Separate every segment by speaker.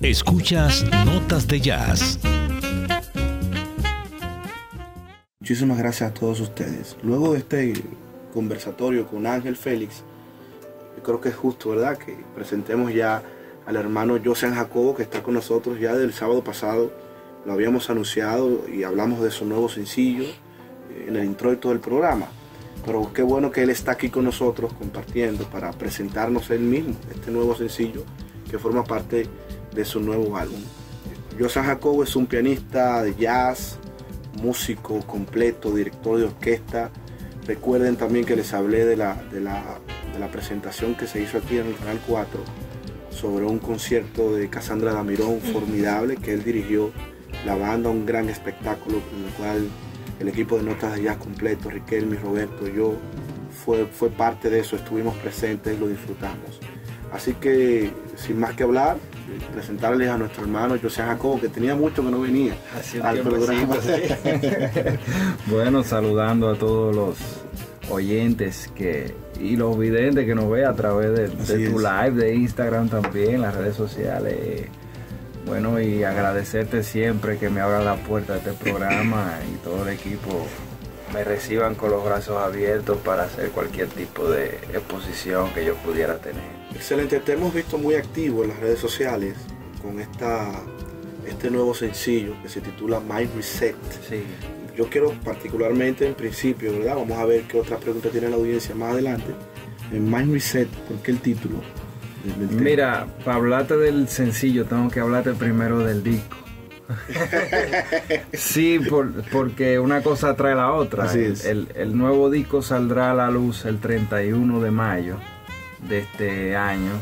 Speaker 1: Escuchas Notas de Jazz.
Speaker 2: Muchísimas gracias a todos ustedes. Luego de este conversatorio con Ángel Félix, creo que es justo, ¿verdad? Que presentemos ya al hermano José Jacobo, que está con nosotros ya del sábado pasado. Lo habíamos anunciado y hablamos de su nuevo sencillo eh, en el introito del programa. Pero qué bueno que él está aquí con nosotros compartiendo para presentarnos él mismo, este nuevo sencillo que forma parte de su nuevo álbum. José Jacobo es un pianista de jazz, músico completo, director de orquesta. Recuerden también que les hablé de la, de la, de la presentación que se hizo aquí en el Canal 4 sobre un concierto de Cassandra Damirón formidable que él dirigió la banda, un gran espectáculo en el cual el equipo de notas de jazz completo, Riquelme, Roberto, yo, fue, fue parte de eso, estuvimos presentes, lo disfrutamos. Así que, sin más que hablar, presentarles a nuestro hermano José Jacobo, que tenía mucho que no venía al programa.
Speaker 3: bueno, saludando a todos los oyentes que y los videntes que nos ve a través de, tu live, de Instagram también, las redes sociales. Bueno, y agradecerte siempre que me abra la puerta de este programa y todo el equipo me reciban con los brazos abiertos para hacer cualquier tipo de exposición que yo pudiera tener.
Speaker 2: Excelente, te hemos visto muy activo en las redes sociales con esta, este nuevo sencillo que se titula My Reset.
Speaker 3: Sí.
Speaker 2: Yo quiero particularmente en principio, ¿verdad? Vamos a ver qué otras preguntas tiene la audiencia más adelante. En My Reset, ¿por qué el título?
Speaker 3: Mira, para hablarte del sencillo, tengo que hablarte primero del disco. sí, porque una cosa trae la otra. El, el, nuevo disco saldrá a la luz el 31 de mayo de este año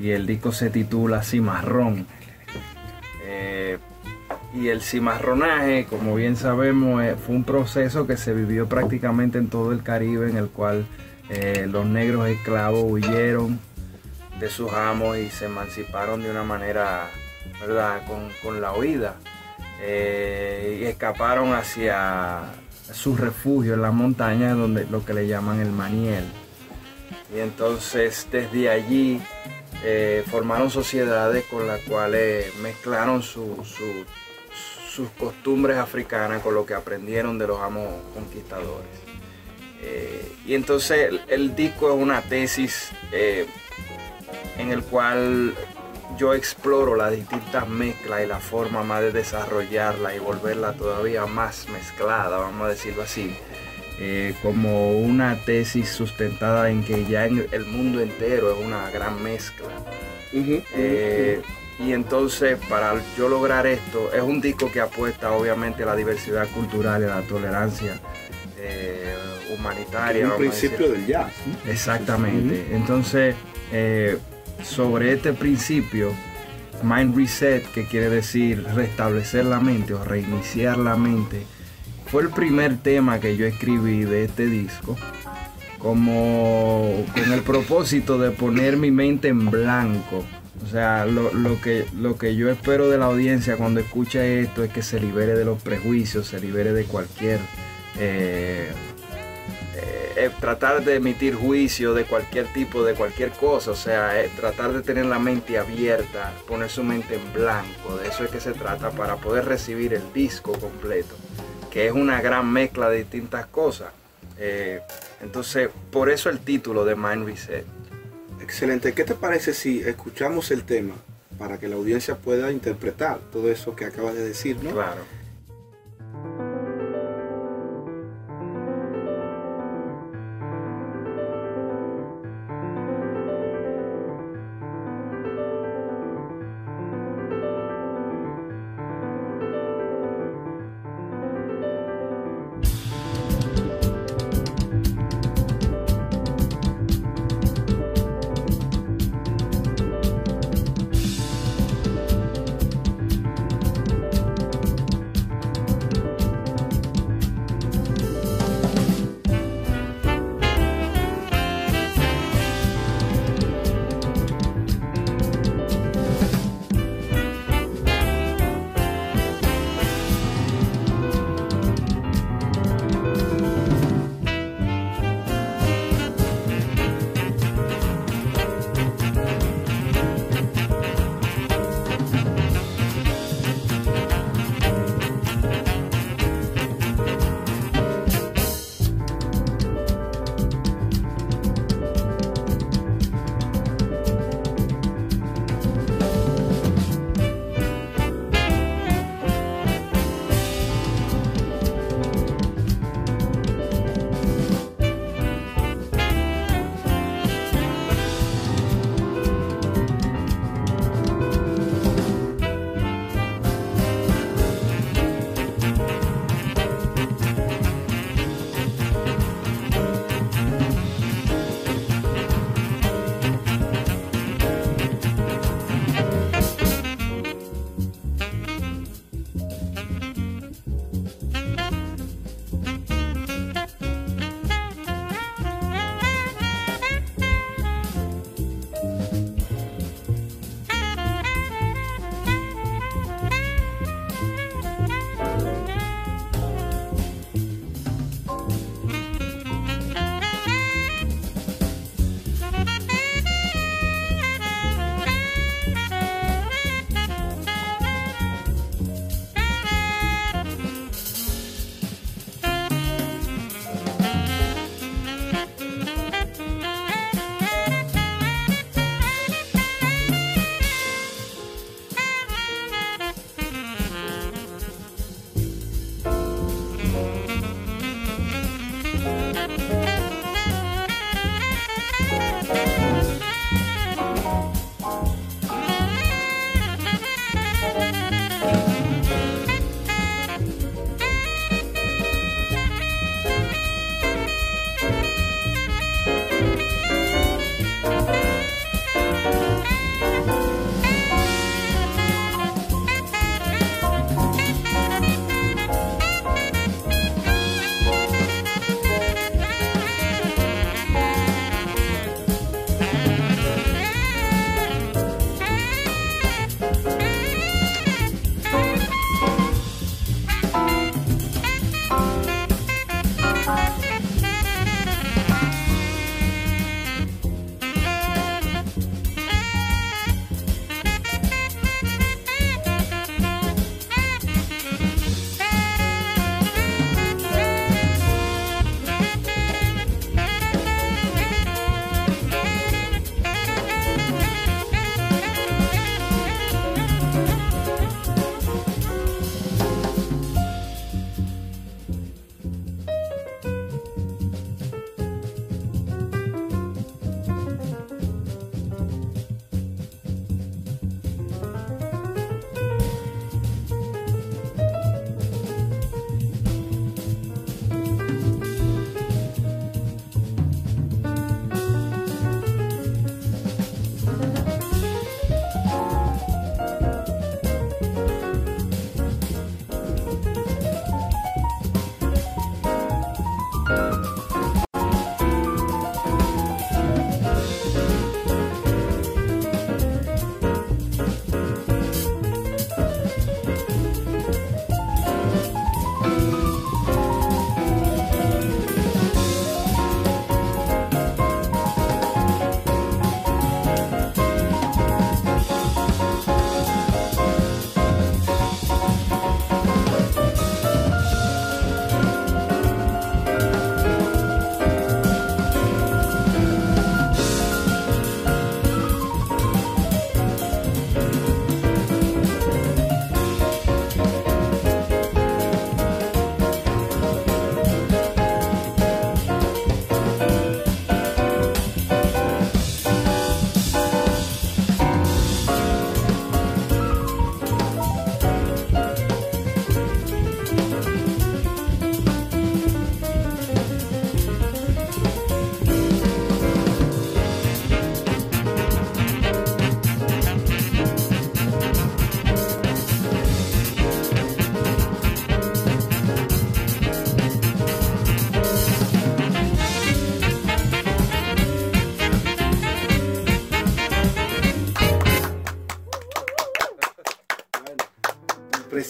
Speaker 3: y el disco se titula Cimarrón. Eh, y el cimarronaje, como bien sabemos, eh, fue un proceso que se vivió prácticamente en todo el Caribe, en el cual eh, los negros esclavos huyeron de sus amos y se emanciparon de una manera, ¿verdad?, con, la huida. y escaparon hacia su refugio en las montañas, donde lo que le llaman el Maniel. Y entonces desde allí eh, formaron sociedades con las cuales mezclaron sus costumbres africanas con lo que aprendieron de los amos conquistadores. Eh, y entonces el, disco es una tesis eh, en el cual yo exploro las distintas mezclas y la forma más de desarrollarla y volverla todavía más mezclada, vamos a decirlo así. Eh, como una tesis sustentada en que ya en el mundo entero es una gran mezcla. Eh, y entonces para yo lograr esto, es un disco que apuesta obviamente a la diversidad cultural y a la tolerancia eh, humanitaria.
Speaker 2: un principio del jazz.
Speaker 3: Exactamente. Entonces, sobre este principio, Mind Reset, que quiere decir restablecer la mente o reiniciar la mente, fue el primer tema que yo escribí de este disco, como con el propósito de poner mi mente en blanco. O sea, lo, que, lo que yo espero de la audiencia cuando escucha esto es que se libere de los prejuicios, se libere de cualquier... Eh, eh, eh, tratar de emitir juicio de cualquier tipo, de cualquier cosa, o sea, tratar de tener la mente abierta, poner su mente en blanco, de eso es que se trata para poder recibir el disco completo que es una gran mezcla de distintas cosas. Eh, entonces, por eso el título de Mind Reset.
Speaker 2: Excelente. ¿Qué te parece si escuchamos el tema para que la audiencia pueda interpretar todo eso que acabas de decir, ¿no?
Speaker 3: Claro.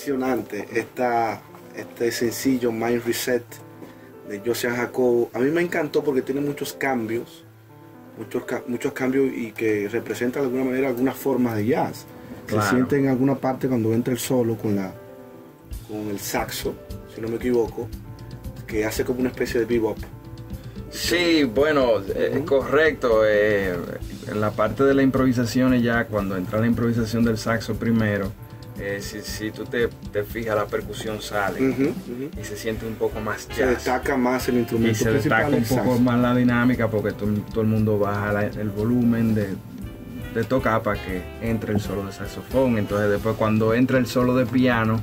Speaker 2: Impresionante esta, este sencillo Mind Reset de Josian Jacobo. A mí me encantó porque tiene muchos cambios, muchos, muchos cambios y que representan de alguna manera algunas formas de jazz. Se siente en alguna parte cuando entra el solo con, la, con el saxo, si no me equivoco, que hace como una especie de bebop.
Speaker 3: Sí, bueno, es eh, correcto. Eh, en la parte de la improvisación ya cuando entra la improvisación del saxo primero, eh, si, tú te, fijas la percusión sale y se siente un poco más jazz.
Speaker 2: Se destaca más el instrumento.
Speaker 3: Y se destaca un poco más la dinámica porque todo, el mundo baja el volumen de, de tocar para que entre el solo de saxofón. Entonces después cuando entra el solo de piano,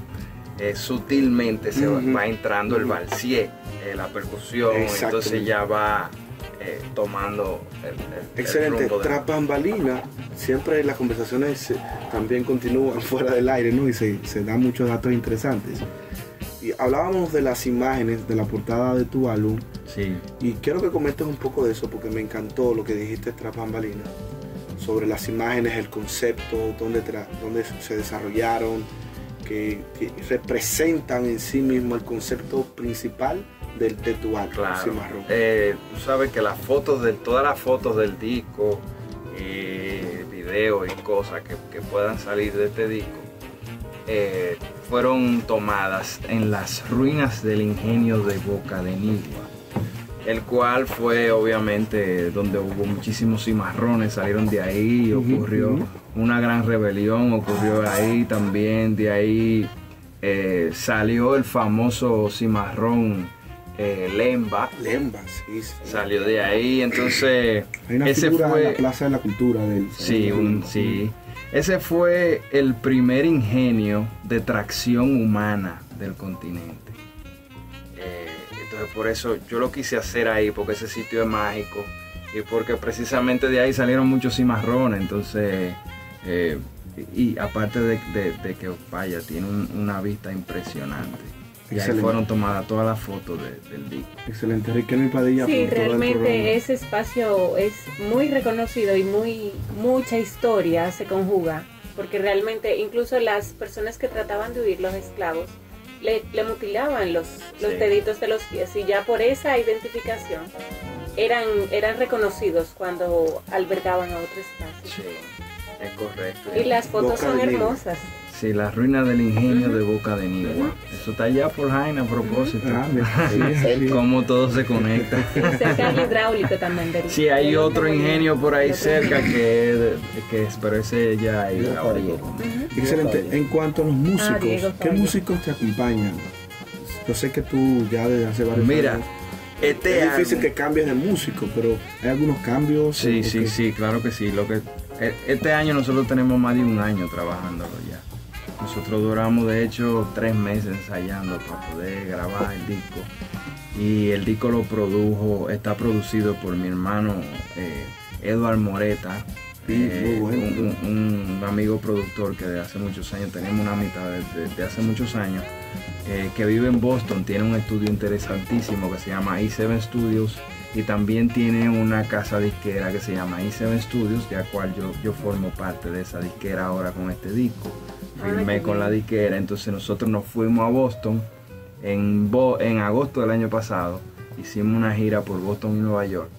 Speaker 3: eh, sutilmente se va, entrando el valsier, eh, la percusión, entonces ya va eh, tomando el,
Speaker 2: Excelente. Tras bambalina, siempre las conversaciones también continúan fuera del aire, ¿no? Y se, dan muchos datos interesantes. Y hablábamos de las imágenes de la portada de tu álbum.
Speaker 3: Sí.
Speaker 2: Y quiero que comentes un poco de eso porque me encantó lo que dijiste tras bambalina sobre las imágenes, el concepto, dónde, dónde se desarrollaron, que, representan en sí mismo el concepto principal del de tu
Speaker 3: claro. Eh, tú sabes que las fotos de todas las fotos del disco, videos y cosas que, puedan salir de este disco, eh, fueron tomadas en las ruinas del ingenio de Boca de Nigua el cual fue obviamente donde hubo muchísimos cimarrones, salieron de ahí, ocurrió una gran rebelión, ocurrió ahí también, de ahí eh, salió el famoso cimarrón eh, Lemba.
Speaker 2: Lemba, sí,
Speaker 3: Salió de ahí, entonces...
Speaker 2: ese fue la Plaza de la Cultura del...
Speaker 3: Sí, un, sí. Ese fue el primer ingenio de tracción humana del continente por eso yo lo quise hacer ahí, porque ese sitio es mágico y porque precisamente de ahí salieron muchos cimarrones. Entonces, eh, y aparte de, que vaya, tiene una vista impresionante. Y ahí fueron tomadas todas las fotos del disco.
Speaker 2: Excelente, Riquelme Padilla.
Speaker 4: Sí, realmente ese espacio es muy reconocido y muy mucha historia se conjuga, porque realmente incluso las personas que trataban de huir los esclavos le, mutilaban los, los deditos de los pies y ya por esa identificación eran, eran reconocidos cuando albergaban a otro espacio.
Speaker 3: Sí, es correcto.
Speaker 4: Y las fotos son hermosas.
Speaker 3: Sí, las ruinas del ingenio de Boca de Nigua. Eso está allá por Jaina a propósito. Ah, Cómo todo se conecta.
Speaker 4: cerca del hidráulico también.
Speaker 3: sí, hay otro ingenio por ahí cerca que, que pero ese ya es hidráulico.
Speaker 2: Excelente. En cuanto a los músicos, ah, ¿qué músicos te acompañan? Yo sé que tú ya desde hace varios
Speaker 3: Mira,
Speaker 2: años...
Speaker 3: Este
Speaker 2: es difícil que cambies de músico, pero hay algunos cambios.
Speaker 3: Sí, sí, sí, claro que sí. Lo que e, este año nosotros tenemos más de un año trabajándolo ya. Nosotros duramos de hecho tres meses ensayando para poder grabar el disco. Y el disco lo produjo, está producido por mi hermano eh, Eduard Moreta, eh, un, amigo productor que de hace muchos años, tenemos una mitad de, hace muchos años, eh, que vive en Boston, tiene un estudio interesantísimo que se llama E7 Studios y también tiene una casa disquera que se llama E7 Studios, de la cual yo, yo formo parte de esa disquera ahora con este disco firmé con la diquera, entonces nosotros nos fuimos a Boston en, en agosto del año pasado, hicimos una gira por Boston y Nueva York,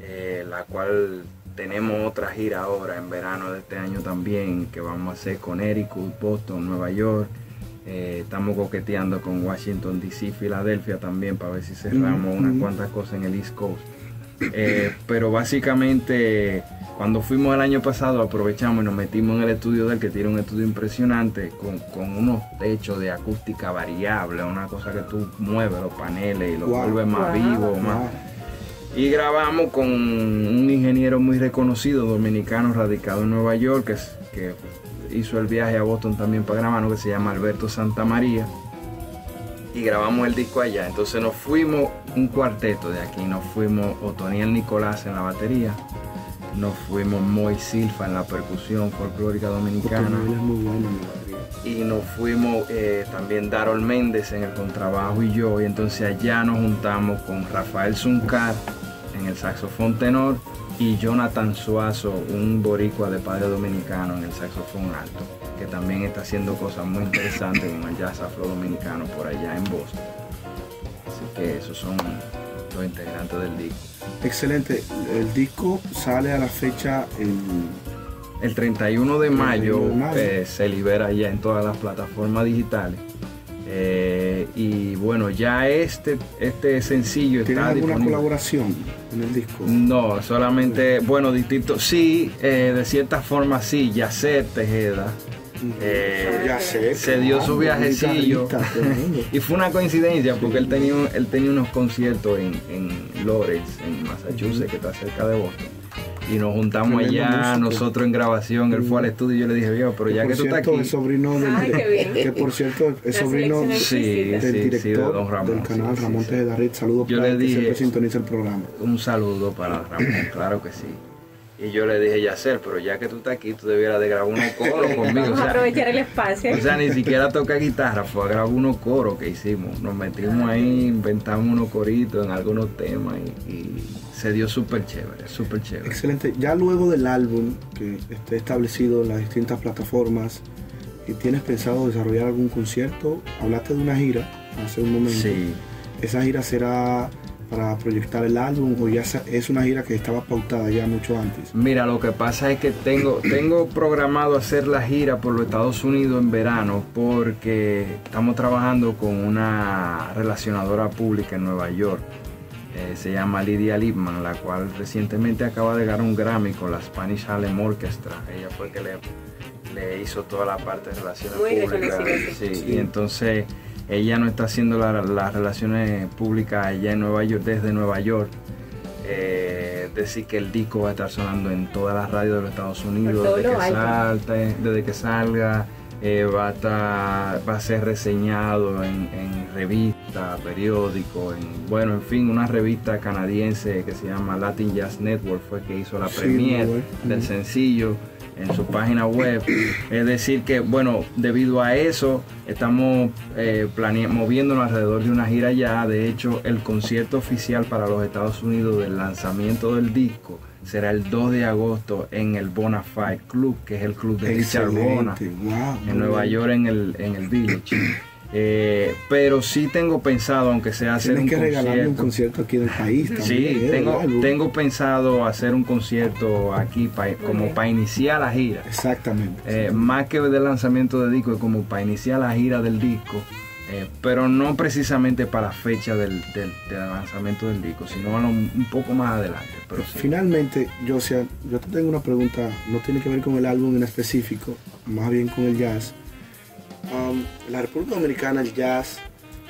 Speaker 3: eh, la cual tenemos otra gira ahora en verano de este año también, que vamos a hacer con Connecticut, Boston, Nueva York. Eh, estamos coqueteando con Washington DC, Filadelfia también para ver si cerramos unas cuantas cosas en el East Coast. Eh, pero básicamente cuando fuimos el año pasado aprovechamos y nos metimos en el estudio del que tiene un estudio impresionante con, unos techos de acústica variable, una cosa que tú mueves los paneles y los vuelves más vivos. Más. Y grabamos con un ingeniero muy reconocido dominicano radicado en Nueva York que, que hizo el viaje a Boston también para grabar, que se llama Alberto Santa María y grabamos el disco allá. Entonces nos fuimos un cuarteto de aquí, nos fuimos Otoniel Nicolás en la batería, nos fuimos Moy Silfa en la percusión folclórica dominicana. y nos fuimos eh, también Darol Méndez en el contrabajo y yo. Y entonces allá nos juntamos con Rafael Zuncar en el saxofón tenor y Jonathan Suazo, un boricua de padre dominicano en el saxofón alto, que también está haciendo cosas muy interesantes con el jazz afro-dominicano por allá en Boston. Así que esos son los integrantes del disco.
Speaker 2: Excelente. El disco sale a la fecha en
Speaker 3: El 31 de mayo,
Speaker 2: 31 de mayo.
Speaker 3: eh, se libera ya en todas las plataformas digitales. Eh, y bueno, ya este, este sencillo
Speaker 2: ¿Tienes
Speaker 3: está
Speaker 2: alguna
Speaker 3: disponible.
Speaker 2: colaboración en el disco?
Speaker 3: No, solamente, bueno, distinto. Sí, eh, de cierta forma sí, Yacer Tejeda. Eh,
Speaker 2: ya sé.
Speaker 3: se dio su viajecillo. Y fue una coincidencia porque él tenía, él tenía unos conciertos en, en Lawrence, en Massachusetts, que está cerca de Boston. Y nos juntamos
Speaker 2: Tremendo
Speaker 3: allá,
Speaker 2: músico.
Speaker 3: nosotros en grabación. Él fue al estudio y yo le dije, viejo, pero ya que tú estás aquí.
Speaker 2: es sobrino del
Speaker 4: Ay, qué bien.
Speaker 2: que por cierto es sobrino
Speaker 3: Sí,
Speaker 2: del
Speaker 3: sí, sí,
Speaker 2: director
Speaker 3: de don Ramón.
Speaker 2: del canal
Speaker 3: sí,
Speaker 2: Ramón. Saludos
Speaker 3: Yo
Speaker 2: para
Speaker 3: le
Speaker 2: él, que
Speaker 3: dije-
Speaker 2: siempre sintoniza el programa.
Speaker 3: Un saludo para Ramón, claro que sí. Y yo le dije, Yacer, pero ya que tú estás aquí, tú debieras de grabar unos coros conmigo.
Speaker 4: Vamos
Speaker 3: O
Speaker 4: a
Speaker 3: sea,
Speaker 4: aprovechar el espacio.
Speaker 3: O sea, ni siquiera toca guitarra, fue a grabar unos coros que hicimos. Nos metimos ahí, inventamos unos coritos en algunos temas y, y se dio súper chévere, súper chévere.
Speaker 2: Excelente. Ya luego del álbum que esté establecido en las distintas plataformas, ¿y ¿tienes pensado desarrollar algún concierto? Hablaste de una gira hace un momento.
Speaker 3: Sí,
Speaker 2: ¿Esa gira será para proyectar el álbum o ya es una gira que estaba pautada ya mucho antes?
Speaker 3: mira, lo que pasa es que tengo, tengo programado hacer la gira por los Estados Unidos en verano porque estamos trabajando con una relacionadora pública en Nueva York. Eh, se llama Lydia Lipman, la cual recientemente acaba de ganar un Grammy con la Spanish Harlem Orchestra. Ella fue que le, le hizo toda la parte de relaciones
Speaker 4: Muy
Speaker 3: públicas.
Speaker 4: reconocida,
Speaker 3: Sí,
Speaker 2: sí.
Speaker 3: Y entonces ella no está haciendo la- las relaciones públicas allá en Nueva York, desde Nueva York. Eh, decir que el disco va a estar sonando en todas las radios de los Estados Unidos desde
Speaker 4: lo
Speaker 3: que, salte- desde que salga. eh, va, a estar- va a ser reseñado en, en revista, periódico, en, bueno, en fin, una revista canadiense que se llama Latin Jazz Network fue que hizo la
Speaker 2: Sí,
Speaker 3: premier
Speaker 2: muy bueno.
Speaker 3: del sencillo en su página web. Es decir que, bueno, debido a eso, estamos eh, moviéndonos alrededor de una gira ya. De hecho, el concierto oficial para los Estados Unidos del lanzamiento del disco será el 2 de agosto en el Bonafide Club, que es el club de Richard Bona.
Speaker 2: Wow.
Speaker 3: en Nueva York en el, en el Village. Eh, pero sí tengo pensado, aunque sea hacer
Speaker 2: Tienes
Speaker 3: un
Speaker 2: que regalarme un
Speaker 3: concierto.
Speaker 2: concierto aquí del país también.
Speaker 3: Sí,
Speaker 2: ¿eh?
Speaker 3: tengo, tengo pensado hacer un concierto aquí pa- como para iniciar la gira.
Speaker 2: Exactamente.
Speaker 3: Eh, más que del lanzamiento del disco, es como para iniciar la gira del disco, eh, pero no precisamente para la fecha del, del- del lanzamiento del disco, sino lo- un poco más adelante. Pero sí.
Speaker 2: Finalmente, Josian, yo te tengo una pregunta, no tiene que ver con el álbum en específico, más bien con el jazz. Um, en la República Dominicana el jazz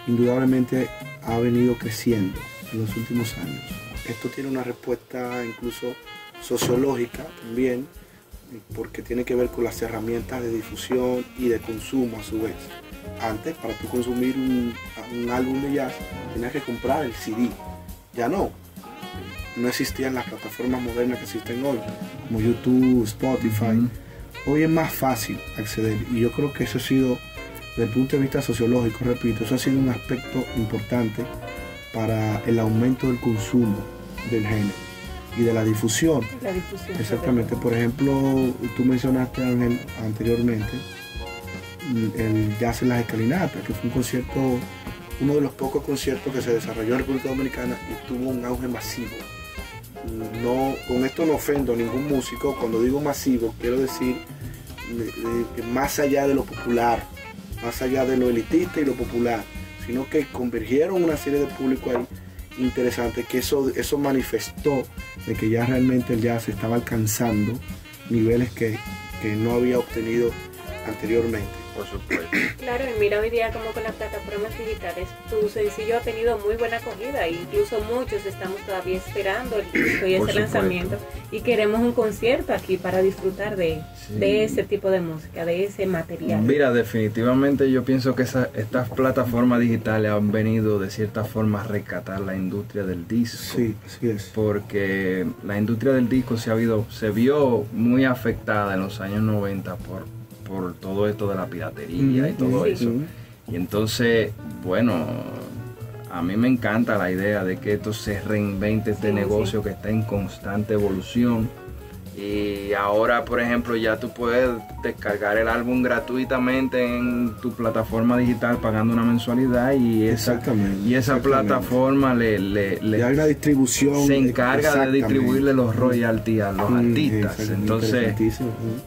Speaker 2: indudablemente ha venido creciendo en los últimos años. Esto tiene una respuesta incluso sociológica también, porque tiene que ver con las herramientas de difusión y de consumo a su vez. Antes, para tú consumir un, álbum de jazz, tenías que comprar el CD. Ya no, no existían las plataformas modernas que existen hoy, como YouTube, Spotify. Hoy es más fácil acceder y yo creo que eso ha sido, desde el punto de vista sociológico, repito, eso ha sido un aspecto importante para el aumento del consumo del género y de la difusión.
Speaker 4: La difusión.
Speaker 2: Exactamente, por ejemplo, tú mencionaste Ángel anteriormente el Jazz en las Escalinatas, que fue un concierto, uno de los pocos conciertos que se desarrolló en República Dominicana y tuvo un auge masivo. No, con esto no ofendo a ningún músico, cuando digo masivo quiero decir más allá de lo popular, más allá de lo elitista y lo popular, sino que convergieron una serie de público ahí interesante, que eso, eso manifestó de que ya realmente el jazz estaba alcanzando niveles que, que no había obtenido anteriormente.
Speaker 3: Por supuesto.
Speaker 4: Claro, y mira hoy día como con las plataformas digitales, tu sencillo ha tenido muy buena acogida, e incluso muchos estamos todavía esperando el disco y
Speaker 3: Por
Speaker 4: ese
Speaker 3: supuesto.
Speaker 4: lanzamiento y queremos un concierto aquí para disfrutar de,
Speaker 3: Sí.
Speaker 4: de ese tipo de música, de ese material.
Speaker 3: Mira, definitivamente yo pienso que esa- estas plataformas digitales han venido de cierta forma a rescatar la industria del disco.
Speaker 2: Sí, así es.
Speaker 3: Porque la industria del disco se, ha habido, se vio muy afectada en los años 90 por, por todo esto de la piratería y todo eso. Y entonces, bueno, a mí me encanta la idea de que esto se reinvente este negocio que está en constante evolución y ahora, por ejemplo, ya tú puedes descargar el álbum gratuitamente en tu plataforma digital pagando una mensualidad y esa, y esa plataforma le, le,
Speaker 2: una distribución
Speaker 3: se encarga de distribuirle los royalties a los artistas. Entonces,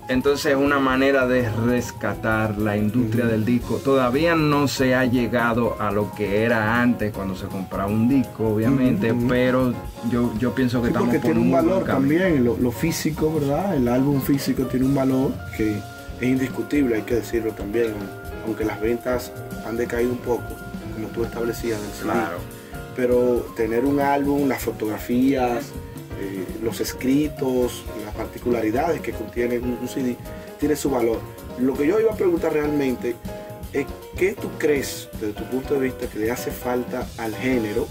Speaker 3: entonces es una manera de rescatar la industria del disco. Todavía no se ha llegado a lo que era antes cuando se compraba un disco, obviamente, pero yo, yo pienso que estamos
Speaker 2: porque tiene un valor también, lo físico ¿verdad? El álbum físico tiene un valor que es indiscutible, hay que decirlo también, aunque las ventas han decaído un poco, como tú establecías en el
Speaker 3: Claro.
Speaker 2: Pero tener un álbum, las fotografías, eh, los escritos, las particularidades que contiene un, CD, tiene su valor. Lo que yo iba a preguntar realmente es qué tú crees, desde tu punto de vista, que le hace falta al género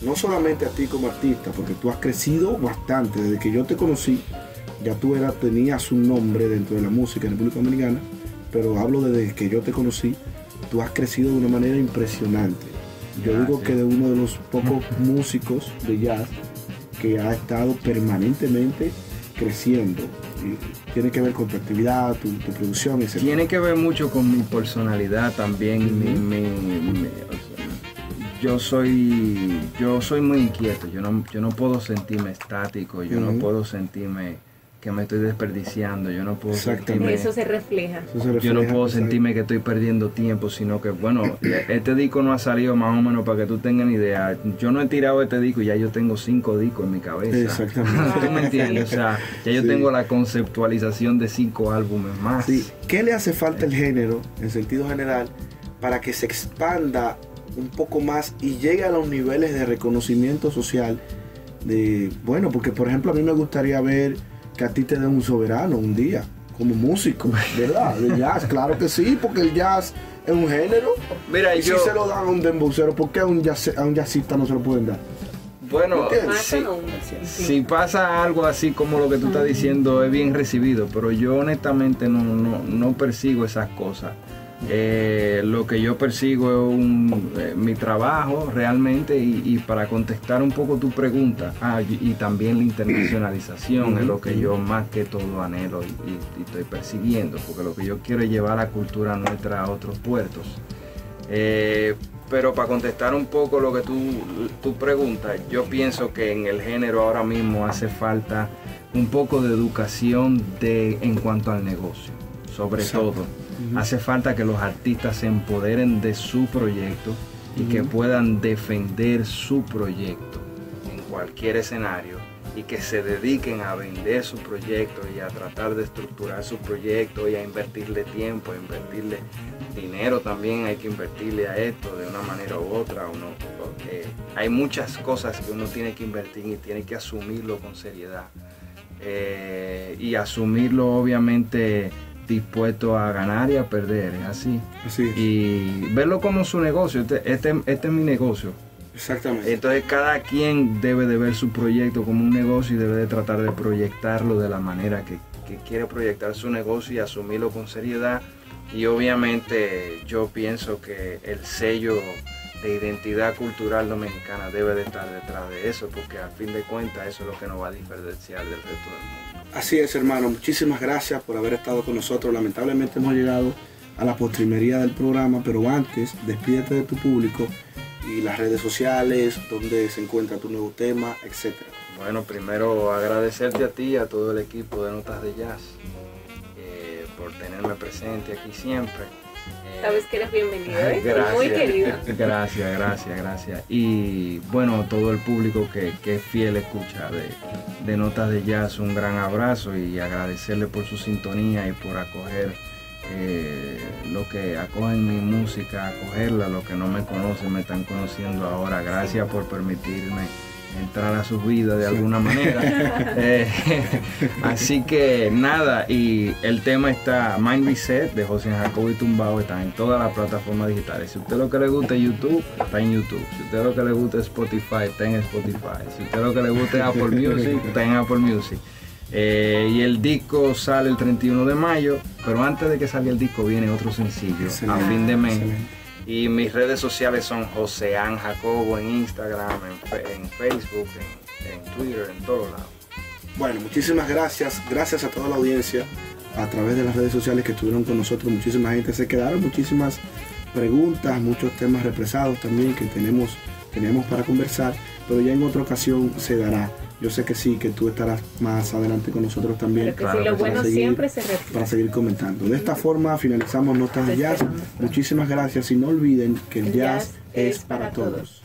Speaker 2: no solamente a ti como artista, porque tú has crecido bastante. Desde que yo te conocí, ya tú eras, tenías un nombre dentro de la música en República Dominicana, pero hablo desde que yo te conocí, tú has crecido de una manera impresionante. Yo digo que de uno de los pocos músicos de jazz que ha estado permanentemente creciendo. tiene que ver con tu actividad, tu, producción, etc.
Speaker 3: Tiene que ver mucho con mi personalidad también, mi, yo soy yo soy muy inquieto, yo no, yo no puedo sentirme estático, yo no puedo sentirme que me estoy desperdiciando, yo no puedo sentirme...
Speaker 4: Eso se refleja.
Speaker 3: yo no puedo sentirme que estoy perdiendo tiempo, sino que, bueno, este disco no ha salido más o menos para que tú tengas idea. Yo no he tirado este disco, ya yo tengo cinco discos en mi cabeza.
Speaker 2: Exactamente.
Speaker 3: ¿Tú me entiendes? O sea, ya yo tengo la conceptualización de cinco álbumes más.
Speaker 2: ¿Qué le hace falta el género, en sentido general, para que se expanda un poco más y llegue a los niveles de reconocimiento social de, bueno, porque por ejemplo a mí me gustaría ver que a ti te den un soberano un día, como músico, ¿verdad? De jazz, claro que sí, porque el jazz es un género.
Speaker 3: Mira,
Speaker 2: y yo... si se lo dan a un dembocero, ¿por qué a un, a un jazzista no se lo pueden dar?
Speaker 3: Bueno, si, pasa algo así como lo que tú estás diciendo, es bien recibido, pero yo honestamente no, no, no persigo esas cosas. Eh, lo que yo persigo es eh, mi trabajo realmente y, para contestar un poco tu pregunta ah, y, también la internacionalización es lo que yo más que todo anhelo y, estoy persiguiendo porque lo que yo quiero es llevar la cultura nuestra a otros puertos. Eh, pero para contestar un poco lo que tú, tú preguntas, yo pienso que en el género ahora mismo hace falta un poco de educación de, en cuanto al negocio, sobre todo Hace falta que los artistas se empoderen de su proyecto y que puedan defender su proyecto en cualquier escenario y que se dediquen a vender su proyecto y a tratar de estructurar su proyecto y a invertirle tiempo, a invertirle dinero también, hay que invertirle a esto de una manera u otra. Uno, porque hay muchas cosas que uno tiene que invertir y tiene que asumirlo con seriedad. Eh, y asumirlo obviamente dispuesto a ganar y a perder, es así. Y verlo como su negocio, este, este, este, es mi negocio.
Speaker 2: Exactamente.
Speaker 3: Entonces cada quien debe de ver su proyecto como un negocio y debe de tratar de proyectarlo de la manera que, que quiere proyectar su negocio y asumirlo con seriedad. Y obviamente yo pienso que el sello de identidad cultural dominicana debe de estar detrás de eso, porque al fin de cuentas eso es lo que nos va a diferenciar del resto del mundo.
Speaker 2: Así es, hermano. Muchísimas gracias por haber estado con nosotros. Lamentablemente hemos llegado a la postrimería del programa, pero antes, despídete de tu público y las redes sociales, donde se encuentra tu nuevo tema, etc.
Speaker 3: Bueno, primero agradecerte a ti y a todo el equipo de Notas de Jazz eh, por tenerme presente aquí siempre.
Speaker 4: Sabes que eres bienvenido, ¿eh? Gracias, muy querido.
Speaker 3: Gracias, gracias, gracias. Y bueno, todo el público que, es fiel escucha de, Notas de Jazz, un gran abrazo y agradecerle por su sintonía y por acoger eh, lo que acogen mi música, acogerla, los que no me conocen me están conociendo ahora. Gracias por permitirme entrar a su vida de alguna manera. Eh, así que nada, y el tema está Mind Reset de José Jacobo y Tumbao, está en todas las plataformas digitales. Si usted lo que le gusta es YouTube, está en YouTube. Si usted lo que le gusta es Spotify, está en Spotify. Si usted lo que le gusta es Apple Music, está en Apple Music. Eh, y el disco sale el 31 de mayo, pero antes de que salga el disco viene otro sencillo a fin de mes Y mis redes sociales son Joseán Jacobo en Instagram, en, Facebook, en, Twitter, en todos lados.
Speaker 2: Bueno, muchísimas gracias. Gracias a toda la audiencia a través de las redes sociales que estuvieron con nosotros. Muchísima gente se quedaron, muchísimas preguntas, muchos temas represados también que tenemos, tenemos para conversar, pero ya en otra ocasión se dará. Yo sé que sí, que tú estarás más adelante con nosotros también.
Speaker 4: lo bueno siempre se
Speaker 2: Para seguir comentando. De esta forma finalizamos Notas de Jazz. Muchísimas gracias y no olviden que el, jazz, es para, todos.